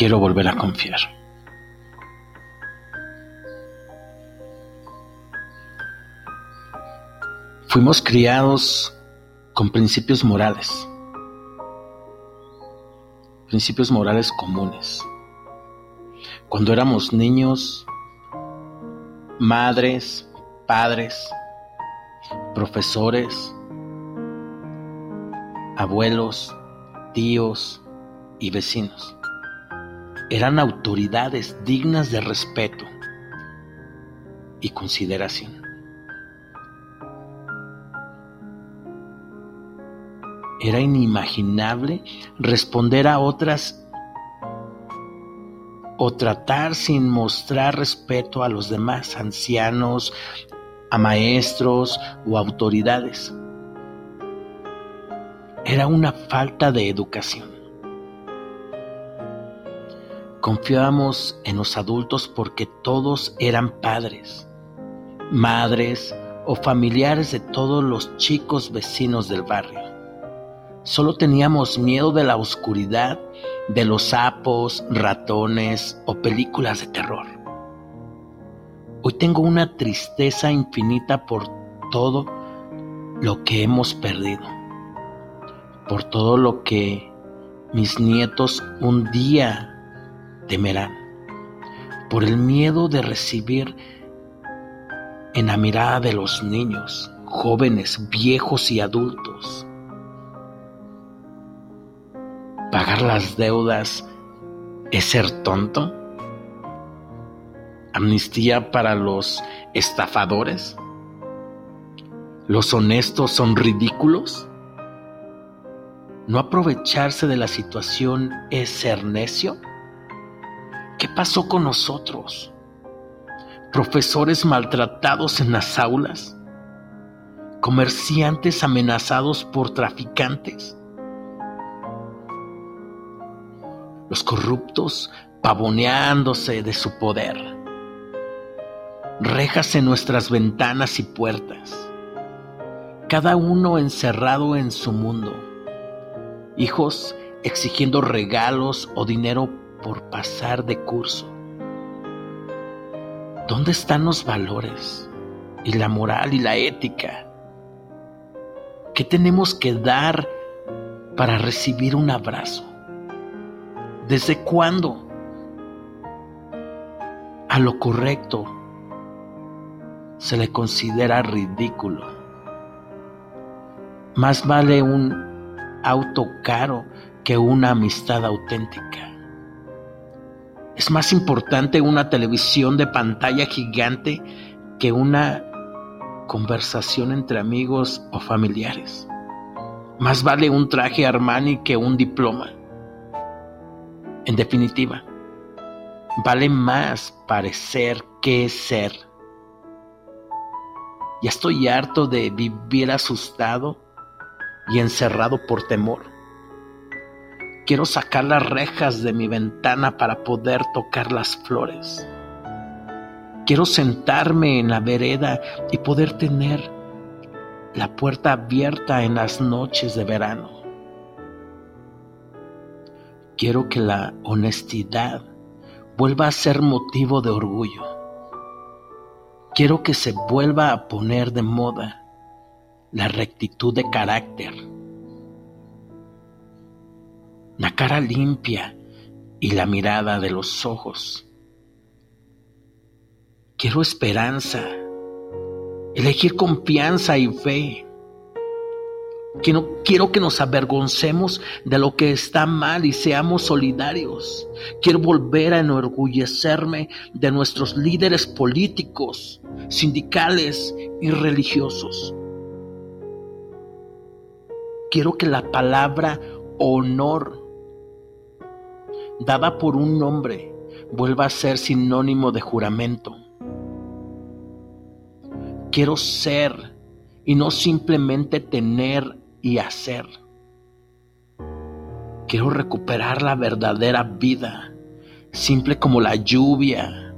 quiero volver a confiar. Fuimos criados con principios morales, principios morales comunes. Cuando éramos niños, madres, padres, profesores, abuelos, tíos y vecinos eran autoridades dignas de respeto y consideración. Era inimaginable responder a otras o tratar sin mostrar respeto a los demás ancianos, a maestros o autoridades. Era una falta de educación. Confiábamos en los adultos porque todos eran padres, madres o familiares de todos los chicos vecinos del barrio. Solo teníamos miedo de la oscuridad, de los sapos, ratones o películas de terror. Hoy tengo una tristeza infinita por todo lo que hemos perdido, por todo lo que mis nietos un día temerán, por el miedo de recibir en la mirada de los niños, jóvenes, viejos y adultos, ¿Pagar las deudas es ser tonto? ¿Amnistía para los estafadores? ¿Los honestos son ridículos? ¿No aprovecharse de la situación es ser necio? ¿Qué pasó con nosotros? ¿Profesores maltratados en las aulas? ¿Comerciantes amenazados por traficantes? los corruptos pavoneándose de su poder, rejas en nuestras ventanas y puertas, cada uno encerrado en su mundo, hijos exigiendo regalos o dinero por pasar de curso. ¿Dónde están los valores y la moral y la ética? ¿Qué tenemos que dar para recibir un abrazo? ¿Desde cuándo? A lo correcto se le considera ridículo. Más vale un auto caro que una amistad auténtica. Es más importante una televisión de pantalla gigante que una conversación entre amigos o familiares. Más vale un traje Armani que un diploma. En definitiva, vale más parecer que ser. Ya estoy harto de vivir asustado y encerrado por temor. Quiero sacar las rejas de mi ventana para poder tocar las flores. Quiero sentarme en la vereda y poder tener la puerta abierta en las noches de verano. Quiero que la honestidad vuelva a ser motivo de orgullo. Quiero que se vuelva a poner de moda la rectitud de carácter, la cara limpia y la mirada de los ojos. Quiero esperanza, elegir confianza y fe. Quiero, que nos avergoncemos de lo que está mal y seamos solidarios. Quiero volver a enorgullecerme de nuestros líderes políticos, sindicales y religiosos. Quiero que la palabra honor, dada por un nombre, vuelva a ser sinónimo de juramento. Quiero ser y no simplemente tener y hacer. Quiero recuperar la verdadera vida, simple como la lluvia,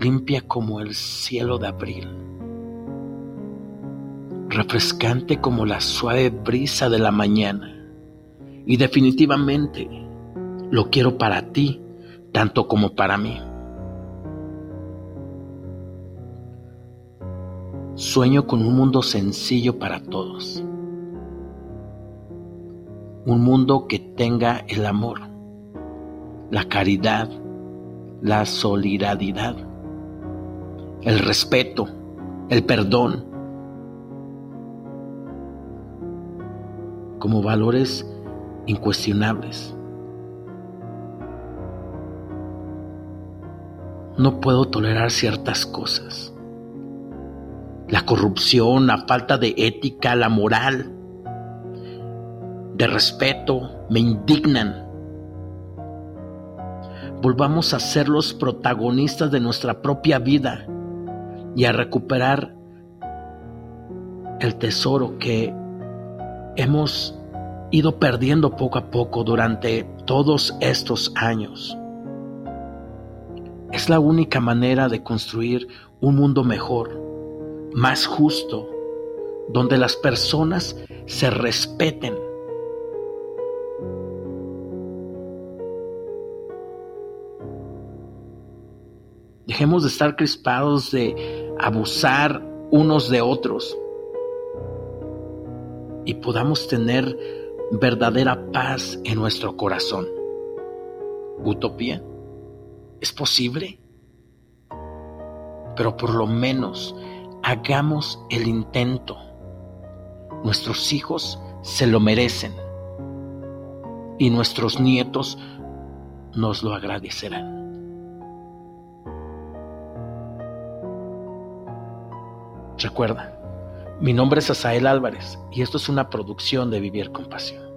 limpia como el cielo de abril, refrescante como la suave brisa de la mañana. Y definitivamente lo quiero para ti, tanto como para mí. Sueño con un mundo sencillo para todos. Un mundo que tenga el amor, la caridad, la solidaridad, el respeto, el perdón, como valores incuestionables. No puedo tolerar ciertas cosas. La corrupción, la falta de ética, la moral, de respeto, me indignan. Volvamos a ser los protagonistas de nuestra propia vida y a recuperar el tesoro que hemos ido perdiendo poco a poco durante todos estos años. Es la única manera de construir un mundo mejor, más justo, donde las personas se respeten. Dejemos de estar crispados, de abusar unos de otros y podamos tener verdadera paz en nuestro corazón. ¿Utopía? ¿Es posible? Pero por lo menos hagamos el intento. Nuestros hijos se lo merecen y nuestros nietos nos lo agradecerán. Recuerda, mi nombre es Asael Álvarez y esto es una producción de Vivir con Pasión.